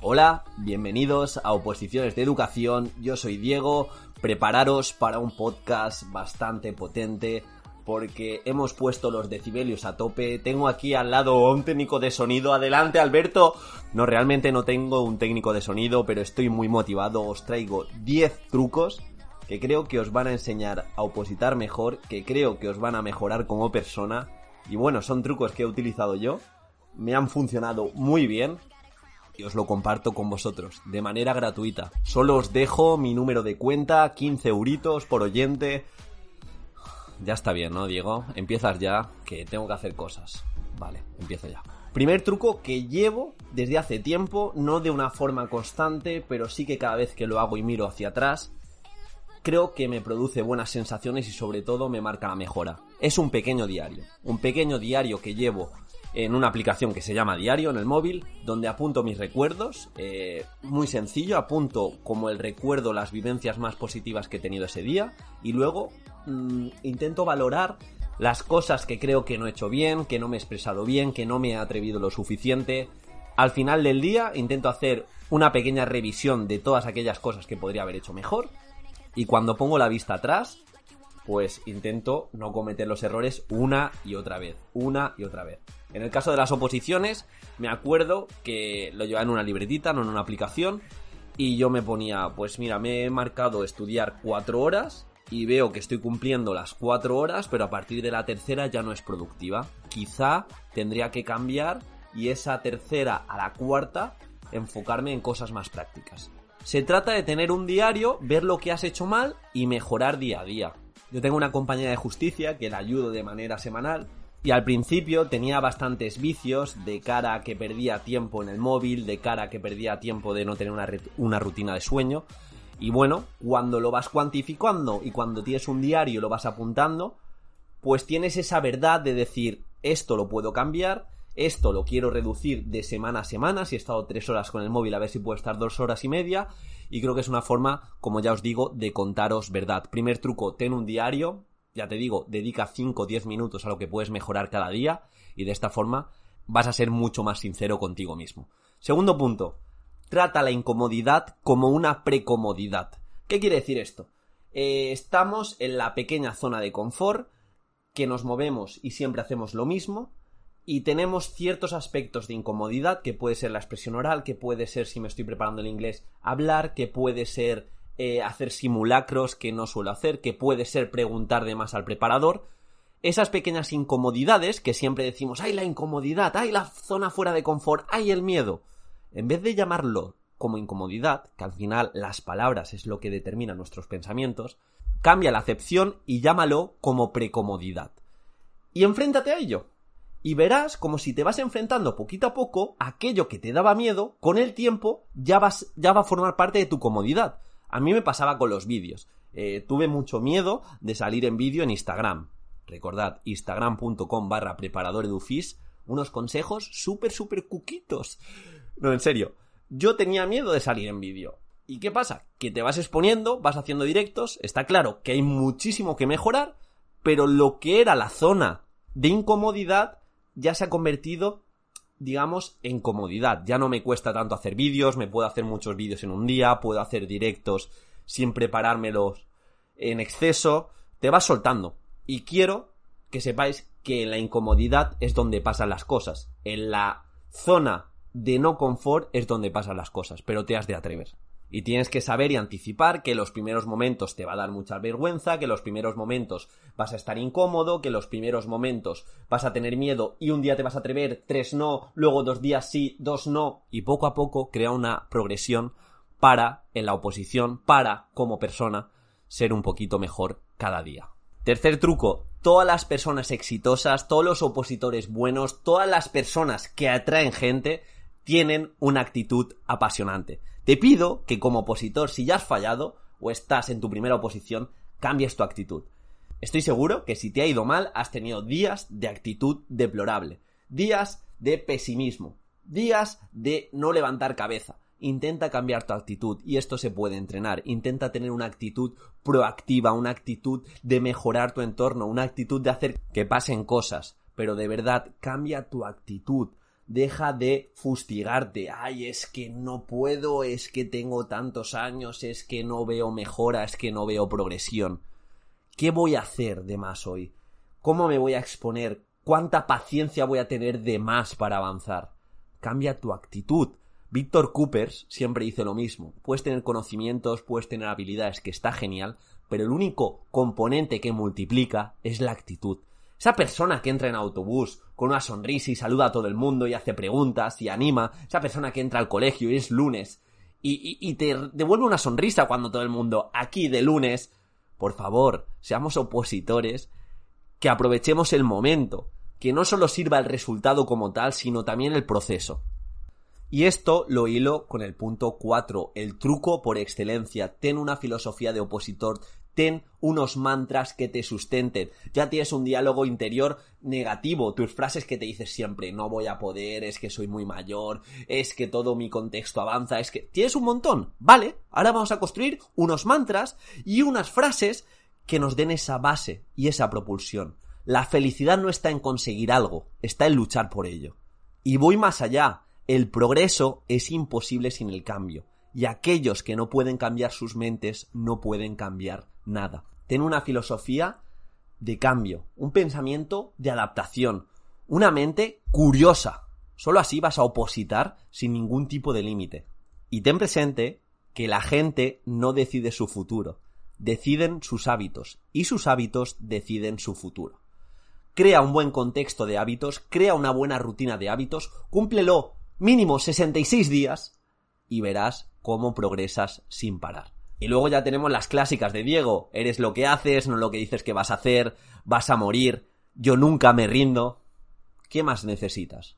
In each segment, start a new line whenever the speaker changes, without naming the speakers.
Hola, bienvenidos a Oposiciones de Educación. Yo soy Diego. Prepararos para un podcast bastante potente porque hemos puesto los decibelios a tope. Tengo aquí al lado un técnico de sonido. Adelante, Alberto. No, realmente no tengo un técnico de sonido, pero estoy muy motivado. Os traigo 10 trucos que creo que os van a enseñar a opositar mejor, que creo que os van a mejorar como persona. Y bueno, son trucos que he utilizado yo. Me han funcionado muy bien y os lo comparto con vosotros de manera gratuita. Solo os dejo mi número de cuenta, 15 euritos por oyente. Ya está bien, ¿no, Diego? Empiezas ya, que tengo que hacer cosas. Vale, empiezo ya. Primer truco que llevo desde hace tiempo, no de una forma constante, pero sí que cada vez que lo hago y miro hacia atrás, creo que me produce buenas sensaciones y sobre todo me marca la mejora. Es un pequeño diario, un pequeño diario que llevo en una aplicación que se llama Diario en el móvil, donde apunto mis recuerdos, eh, muy sencillo, apunto como el recuerdo las vivencias más positivas que he tenido ese día y luego mm, intento valorar las cosas que creo que no he hecho bien, que no me he expresado bien, que no me he atrevido lo suficiente. Al final del día intento hacer una pequeña revisión de todas aquellas cosas que podría haber hecho mejor y cuando pongo la vista atrás pues intento no cometer los errores una y otra vez, una y otra vez. En el caso de las oposiciones, me acuerdo que lo llevaba en una libretita, no en una aplicación, y yo me ponía, pues mira, me he marcado estudiar cuatro horas y veo que estoy cumpliendo las cuatro horas, pero a partir de la tercera ya no es productiva. Quizá tendría que cambiar y esa tercera a la cuarta enfocarme en cosas más prácticas. Se trata de tener un diario, ver lo que has hecho mal y mejorar día a día. Yo tengo una compañía de justicia que la ayudo de manera semanal y al principio tenía bastantes vicios de cara que perdía tiempo en el móvil, de cara que perdía tiempo de no tener una, una rutina de sueño. Y bueno, cuando lo vas cuantificando y cuando tienes un diario y lo vas apuntando, pues tienes esa verdad de decir, esto lo puedo cambiar, esto lo quiero reducir de semana a semana, si he estado tres horas con el móvil, a ver si puedo estar dos horas y media. Y creo que es una forma, como ya os digo, de contaros verdad. Primer truco, ten un diario. Ya te digo, dedica 5 o 10 minutos a lo que puedes mejorar cada día. Y de esta forma vas a ser mucho más sincero contigo mismo. Segundo punto, trata la incomodidad como una precomodidad. ¿Qué quiere decir esto? Eh, estamos en la pequeña zona de confort, que nos movemos y siempre hacemos lo mismo, y tenemos ciertos aspectos de incomodidad, que puede ser la expresión oral, que puede ser, si me estoy preparando el inglés, hablar, que puede ser eh, hacer simulacros, que no suelo hacer, que puede ser preguntar de más al preparador. Esas pequeñas incomodidades que siempre decimos, ¡ay la incomodidad! ¡ay la zona fuera de confort! ¡ay el miedo! En vez de llamarlo como incomodidad, que al final las palabras es lo que determina nuestros pensamientos, cambia la acepción y llámalo como precomodidad. Y enfréntate a ello y verás como si te vas enfrentando poquito a poco aquello que te daba miedo, con el tiempo ya, vas, ya va a formar parte de tu comodidad. A mí me pasaba con los vídeos. Eh, tuve mucho miedo de salir en vídeo en Instagram. Recordad, instagram.com barra preparador edufis, unos consejos súper, súper cuquitos. No, en serio. Yo tenía miedo de salir en vídeo. ¿Y qué pasa? Que te vas exponiendo, vas haciendo directos, está claro que hay muchísimo que mejorar, pero lo que era la zona de incomodidad ya se ha convertido, digamos, en comodidad. Ya no me cuesta tanto hacer vídeos, me puedo hacer muchos vídeos en un día, puedo hacer directos sin preparármelos en exceso, te vas soltando. Y quiero que sepáis que la incomodidad es donde pasan las cosas. En la zona de no confort es donde pasan las cosas, pero te has de atrever. Y tienes que saber y anticipar que los primeros momentos te va a dar mucha vergüenza, que los primeros momentos vas a estar incómodo, que los primeros momentos vas a tener miedo y un día te vas a atrever, tres no, luego dos días sí, dos no, y poco a poco crea una progresión para, en la oposición, para, como persona, ser un poquito mejor cada día. Tercer truco, todas las personas exitosas, todos los opositores buenos, todas las personas que atraen gente, tienen una actitud apasionante. Te pido que como opositor, si ya has fallado o estás en tu primera oposición, cambies tu actitud. Estoy seguro que si te ha ido mal, has tenido días de actitud deplorable, días de pesimismo, días de no levantar cabeza. intenta cambiar tu actitud y esto se puede entrenar. Intenta tener una actitud proactiva, una actitud de mejorar tu entorno, una actitud de hacer que pasen cosas. Pero de verdad, cambia tu actitud. Deja de fustigarte. Ay, es que no puedo, es que tengo tantos años, es que no veo mejora, es que no veo progresión. ¿Qué voy a hacer de más hoy? ¿Cómo me voy a exponer? ¿Cuánta paciencia voy a tener de más para avanzar? Cambia tu actitud. Víctor Coopers siempre dice lo mismo. Puedes tener conocimientos, puedes tener habilidades, que está genial, pero el único componente que multiplica es la actitud. Esa persona que entra en autobús con una sonrisa y saluda a todo el mundo y hace preguntas y anima. Esa persona que entra al colegio y es lunes y, te devuelve una sonrisa cuando todo el mundo aquí de lunes. Por favor, seamos opositores, que aprovechemos el momento, que no solo sirva el resultado como tal, sino también el proceso. Y esto lo hilo con el punto 4, el truco por excelencia. Ten una filosofía de opositor, ten unos mantras que te sustenten. Ya tienes un diálogo interior negativo, tus frases que te dices siempre, no voy a poder, es que soy muy mayor, es que todo mi contexto avanza, es que tienes un montón. Vale, ahora vamos a construir unos mantras y unas frases que nos den esa base y esa propulsión. La felicidad no está en conseguir algo, está en luchar por ello. Y voy más allá, el progreso es imposible sin el cambio, y aquellos que no pueden cambiar sus mentes no pueden cambiar nada. Ten una filosofía de cambio, un pensamiento de adaptación, una mente curiosa. Solo así vas a opositar sin ningún tipo de límite. Y ten presente que la gente no decide su futuro, deciden sus hábitos, y sus hábitos deciden su futuro. Crea un buen contexto de hábitos, crea una buena rutina de hábitos, cúmplelo mínimo 66 días y verás cómo progresas sin parar. Y luego ya tenemos las clásicas de Diego, eres lo que haces, no lo que dices que vas a hacer, vas a morir, yo nunca me rindo. ¿Qué más necesitas?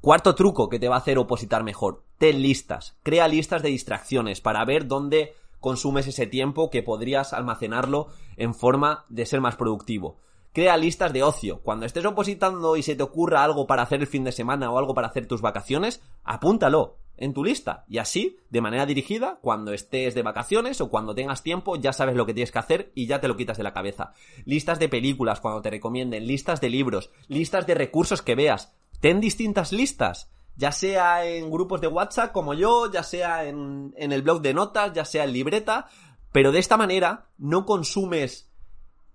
Cuarto truco que te va a hacer opositar mejor, ten listas, crea listas de distracciones para ver dónde consumes ese tiempo que podrías almacenarlo en forma de ser más productivo. Crea listas de ocio. Cuando estés opositando y se te ocurra algo para hacer el fin de semana o algo para hacer tus vacaciones, apúntalo en tu lista. Y así, de manera dirigida, cuando estés de vacaciones o cuando tengas tiempo, ya sabes lo que tienes que hacer y ya te lo quitas de la cabeza. Listas de películas cuando te recomienden, listas de libros, listas de recursos que veas. Ten distintas listas. Ya sea en grupos de WhatsApp como yo, ya sea en, en el blog de notas, ya sea en libreta. Pero de esta manera no consumes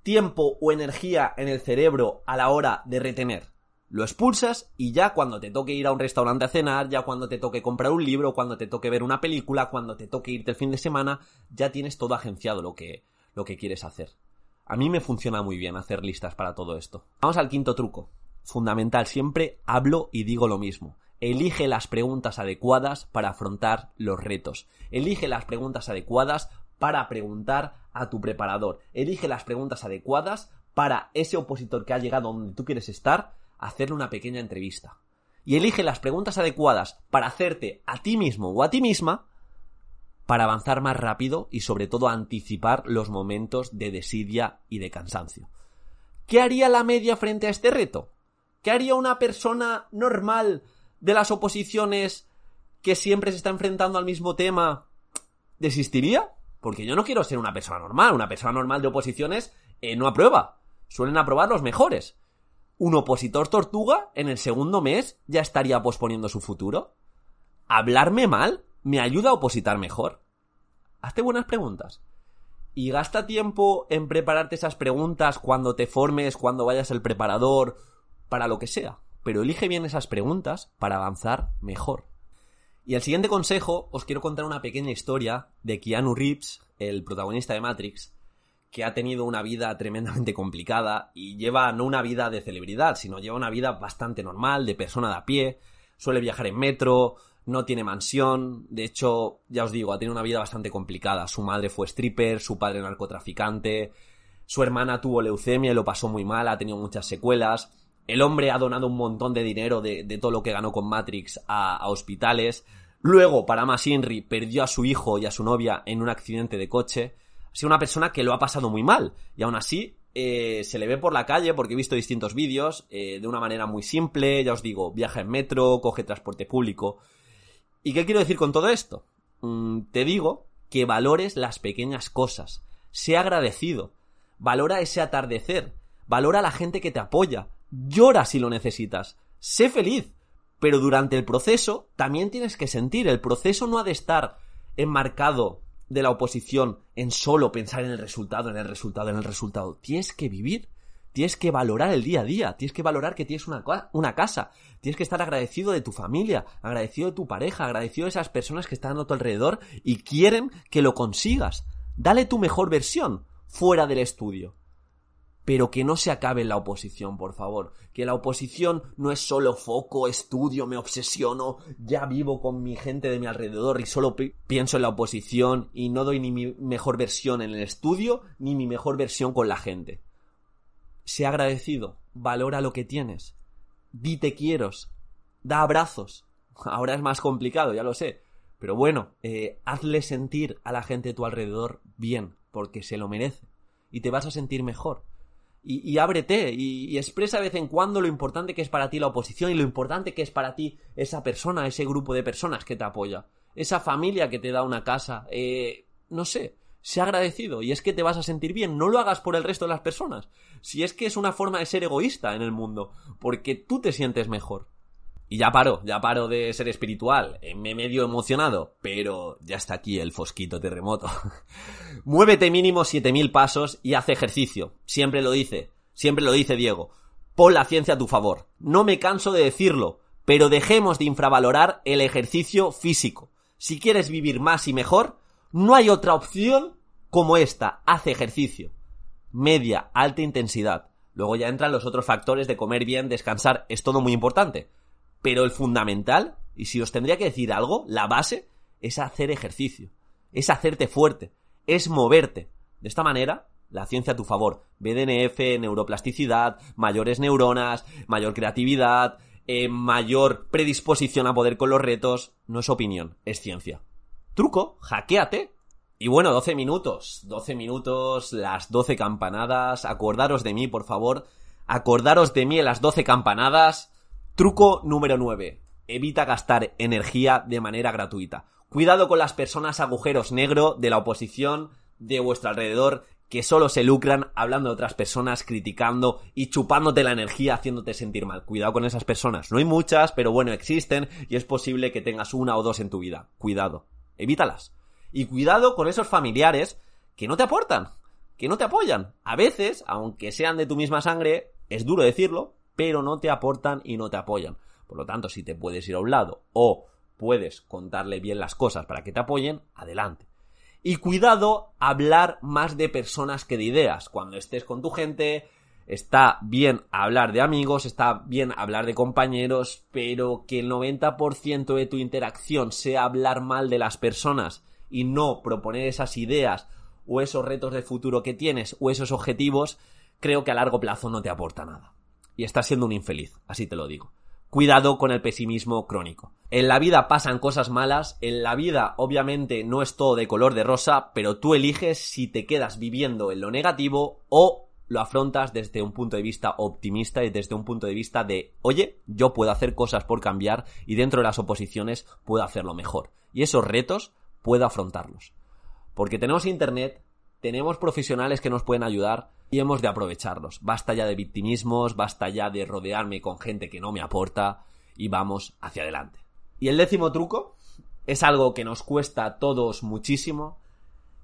tiempo o energía en el cerebro a la hora de retener. Lo expulsas y ya cuando te toque ir a un restaurante a cenar, ya cuando te toque comprar un libro, cuando te toque ver una película, cuando te toque irte el fin de semana, ya tienes todo agenciado lo que, lo que quieres hacer. A mí me funciona muy bien hacer listas para todo esto. Vamos al quinto truco. Fundamental, siempre hablo y digo lo mismo. Elige las preguntas adecuadas para afrontar los retos. Elige las preguntas adecuadas para preguntar a tu preparador. Elige las preguntas adecuadas para ese opositor que ha llegado donde tú quieres estar, hacerle una pequeña entrevista. Y elige las preguntas adecuadas para hacerte a ti mismo o a ti misma para avanzar más rápido y sobre todo anticipar los momentos de desidia y de cansancio. ¿Qué haría la media frente a este reto? ¿Qué haría una persona normal de las oposiciones que siempre se está enfrentando al mismo tema? ¿Desistiría? Porque yo no quiero ser una persona normal. Una persona normal de oposiciones eh, no aprueba. Suelen aprobar los mejores. Un opositor tortuga en el segundo mes ya estaría posponiendo su futuro. ¿Hablarme mal me ayuda a opositar mejor? Hazte buenas preguntas. Y gasta tiempo en prepararte esas preguntas cuando te formes, cuando vayas al preparador, para lo que sea. Pero elige bien esas preguntas para avanzar mejor. Y el siguiente consejo, os quiero contar una pequeña historia de Keanu Reeves, el protagonista de Matrix, que ha tenido una vida tremendamente complicada y lleva no una vida de celebridad, sino lleva una vida bastante normal, de persona de a pie, suele viajar en metro, no tiene mansión, de hecho, ya os digo, ha tenido una vida bastante complicada. Su madre fue stripper, su padre narcotraficante, su hermana tuvo leucemia y lo pasó muy mal, ha tenido muchas secuelas. El hombre ha donado un montón de dinero de, todo lo que ganó con Matrix a, hospitales. Luego, para más Inri, perdió a su hijo y a su novia en un accidente de coche. Sido una persona que lo ha pasado muy mal. Y aún así, eh, se le ve por la calle, porque he visto distintos vídeos, eh, de una manera muy simple. Ya os digo, viaja en metro, coge transporte público. ¿Y qué quiero decir con todo esto? mm, te digo que valores las pequeñas cosas. Sé agradecido. Valora ese atardecer. Valora a la gente que te apoya. Llora si lo necesitas. Sé feliz. Pero durante el proceso también tienes que sentir. El proceso no ha de estar enmarcado de la oposición en solo pensar en el resultado, en el resultado, en el resultado. Tienes que vivir. Tienes que valorar el día a día, tienes que valorar que tienes una, una, casa, tienes que estar agradecido de tu familia, agradecido de tu pareja, agradecido de esas personas que están a tu alrededor y quieren que lo consigas. Dale tu mejor versión fuera del estudio pero que no se acabe la oposición, por favor. Que la oposición no es solo foco, estudio, me obsesiono, ya vivo con mi gente de mi alrededor y solo pienso en la oposición y no doy ni mi mejor versión en el estudio ni mi mejor versión con la gente. Sé agradecido, valora lo que tienes, dite quieros, da abrazos. Ahora es más complicado, ya lo sé. Pero bueno, eh, hazle sentir a la gente de tu alrededor bien, porque se lo merece. Y te vas a sentir mejor y, ábrete y, expresa de vez en cuando lo importante que es para ti la oposición y lo importante que es para ti esa persona, ese grupo de personas que te apoya, esa familia que te da una casa, eh, no sé, sé agradecido. Y es que te vas a sentir bien, no lo hagas por el resto de las personas, si es que es una forma de ser egoísta en el mundo, porque tú te sientes mejor. Y ya paro, ya paro de ser espiritual. Eh, me medio emocionado, pero ya está aquí el fosquito terremoto. Muévete mínimo 7000 pasos y haz ejercicio. Siempre lo dice, siempre lo dice Diego. Pon la ciencia a tu favor. No me canso de decirlo, pero dejemos de infravalorar el ejercicio físico. Si quieres vivir más y mejor, no hay otra opción como esta. Haz ejercicio. Media, alta intensidad. Luego ya entran los otros factores de comer bien, descansar, es todo muy importante pero el fundamental, y si os tendría que decir algo, la base es hacer ejercicio, es hacerte fuerte, es moverte. De esta manera, la ciencia a tu favor. BDNF, neuroplasticidad, mayores neuronas, mayor creatividad, eh, mayor predisposición a poder con los retos. No es opinión, es ciencia. Truco, hackeate. Y bueno, 12 minutos. 12 minutos, las 12 campanadas. Acordaros de mí, por favor. Acordaros de mí en las 12 campanadas. Truco número 9. Evita gastar energía de manera gratuita. Cuidado con las personas agujeros negro de la oposición de vuestro alrededor que solo se lucran hablando de otras personas, criticando y chupándote la energía, haciéndote sentir mal. Cuidado con esas personas. No hay muchas, pero bueno, existen y es posible que tengas una o dos en tu vida. Cuidado. Evítalas. Y cuidado con esos familiares que no te aportan, que no te apoyan. A veces, aunque sean de tu misma sangre, es duro decirlo, pero no te aportan y no te apoyan. Por lo tanto, si te puedes ir a un lado o puedes contarle bien las cosas para que te apoyen, adelante. Y cuidado hablar más de personas que de ideas. Cuando estés con tu gente, está bien hablar de amigos, está bien hablar de compañeros, pero que el 90% de tu interacción sea hablar mal de las personas y no proponer esas ideas o esos retos de futuro que tienes o esos objetivos, creo que a largo plazo no te aporta nada y estás siendo un infeliz, así te lo digo. Cuidado con el pesimismo crónico. En la vida pasan cosas malas, en la vida obviamente no es todo de color de rosa, pero tú eliges si te quedas viviendo en lo negativo o lo afrontas desde un punto de vista optimista y desde un punto de vista de, oye, yo puedo hacer cosas por cambiar y dentro de las oposiciones puedo hacerlo mejor. Y esos retos puedo afrontarlos. Porque tenemos internet, tenemos profesionales que nos pueden ayudar y hemos de aprovecharlos. Basta ya de victimismos, basta ya de rodearme con gente que no me aporta y vamos hacia adelante. Y el décimo truco es algo que nos cuesta a todos muchísimo.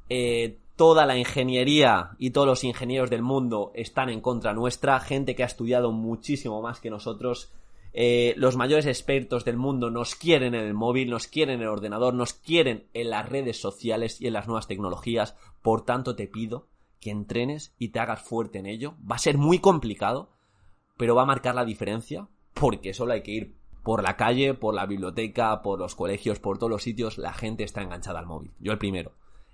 Eh, toda la ingeniería y todos los ingenieros del mundo están en contra nuestra, gente que ha estudiado muchísimo más que nosotros eh, los mayores expertos del mundo nos quieren en el móvil, nos quieren en el ordenador, nos quieren en las redes sociales y en las nuevas tecnologías. Por tanto, te pido que entrenes y te hagas fuerte en ello. Va a ser muy complicado, pero va a marcar la diferencia porque solo hay que ir por la calle, por la biblioteca, por los colegios, por todos los sitios. La gente está enganchada al móvil. Yo el primero.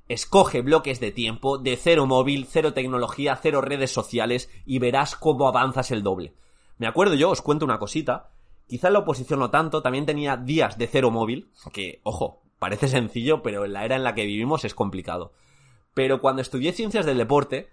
Escoge bloques de tiempo de cero móvil, cero tecnología, cero redes sociales y verás cómo avanzas el doble. Me acuerdo yo, os cuento una cosita. Quizá la oposición no tanto, también tenía días de cero móvil, que, ojo, parece sencillo, pero en la era en la que vivimos es complicado. Pero cuando estudié ciencias del deporte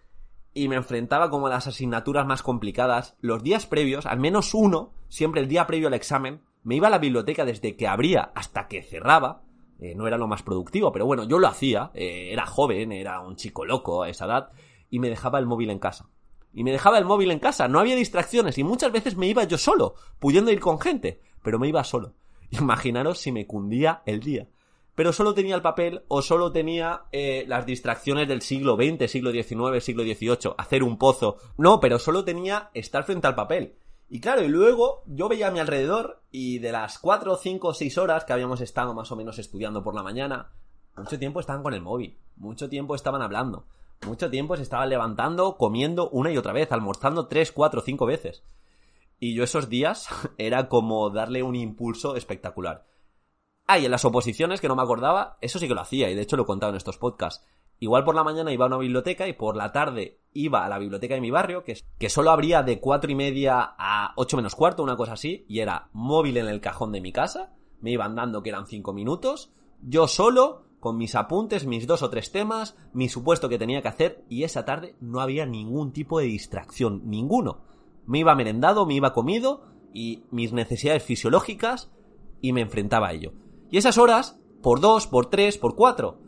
y me enfrentaba como a las asignaturas más complicadas, los días previos, al menos uno, siempre el día previo al examen, me iba a la biblioteca desde que abría hasta que cerraba, Eh, no era lo más productivo, pero bueno, yo lo hacía. Eh, era joven, era un chico loco a esa edad. Y me dejaba el móvil en casa. Y me dejaba el móvil en casa. No había distracciones. Y muchas veces me iba yo solo, pudiendo ir con gente. Pero me iba solo. Imaginaros si me cundía el día. Pero solo tenía el papel o solo tenía eh, las distracciones del siglo XX, siglo XIX, siglo XVIII, hacer un pozo. No, pero solo tenía estar frente al papel. Y claro, y luego yo veía a mi alrededor y de las 4, 5, 6 horas que habíamos estado más o menos estudiando por la mañana, mucho tiempo estaban con el móvil, mucho tiempo estaban hablando, mucho tiempo se estaban levantando, comiendo una y otra vez, almorzando 3, 4, 5 veces. Y yo esos días era como darle un impulso espectacular. Ah, y en las oposiciones, que no me acordaba, eso sí que lo hacía, y de hecho lo he contado en estos podcasts. Igual por la mañana iba a una biblioteca y por la tarde iba a la biblioteca de mi barrio, que, que solo abría de cuatro y media a ocho menos cuarto, una cosa así, y era móvil en el cajón de mi casa, me iban dando que eran cinco minutos, yo solo, con mis apuntes, mis dos o tres temas, mi supuesto que tenía que hacer, y esa tarde no había ningún tipo de distracción, ninguno. Me iba merendado, me iba comido, y mis necesidades fisiológicas, y me enfrentaba a ello. Y esas horas, por dos, por tres, por cuatro,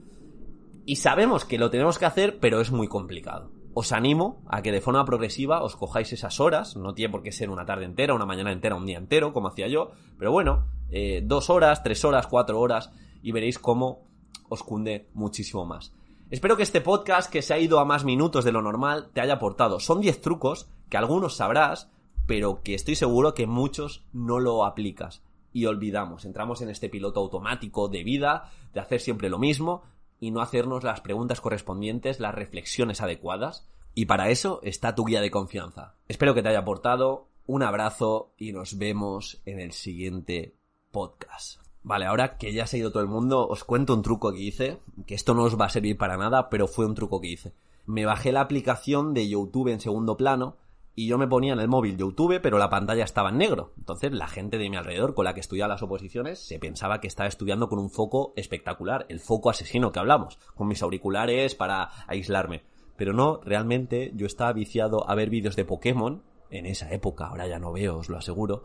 y sabemos que lo tenemos que hacer, pero es muy complicado. Os animo a que de forma progresiva os cojáis esas horas, no tiene por qué ser una tarde entera, una mañana entera, un día entero, como hacía yo, pero bueno, eh, dos horas, tres horas, cuatro horas, y veréis cómo os cunde muchísimo más. Espero que este podcast, que se ha ido a más minutos de lo normal, te haya aportado. Son 10 trucos que algunos sabrás, pero que estoy seguro que muchos no lo aplicas. Y olvidamos, entramos en este piloto automático de vida, de hacer siempre lo mismo, y no hacernos las preguntas correspondientes, las reflexiones adecuadas. Y para eso está tu guía de confianza. Espero que te haya aportado. Un abrazo y nos vemos en el siguiente podcast. Vale, ahora que ya se ha ido todo el mundo, os cuento un truco que hice, que esto no os va a servir para nada, pero fue un truco que hice. Me bajé la aplicación de YouTube en segundo plano y yo me ponía en el móvil YouTube, pero la pantalla estaba en negro. Entonces la gente de mi alrededor con la que estudiaba las oposiciones se pensaba que estaba estudiando con un foco espectacular, el foco asesino que hablamos, con mis auriculares para aislarme. Pero no, realmente yo estaba viciado a ver vídeos de Pokémon, en esa época, ahora ya no veo, os lo aseguro,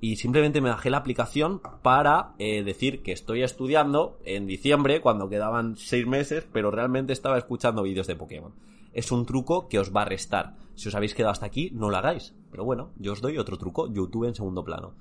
y simplemente me bajé la aplicación para eh, decir que estoy estudiando en diciembre, cuando quedaban seis meses, pero realmente estaba escuchando vídeos de Pokémon es un truco que os va a restar. Si os habéis quedado hasta aquí, no lo hagáis. Pero bueno, yo os doy otro truco, YouTube en segundo plano.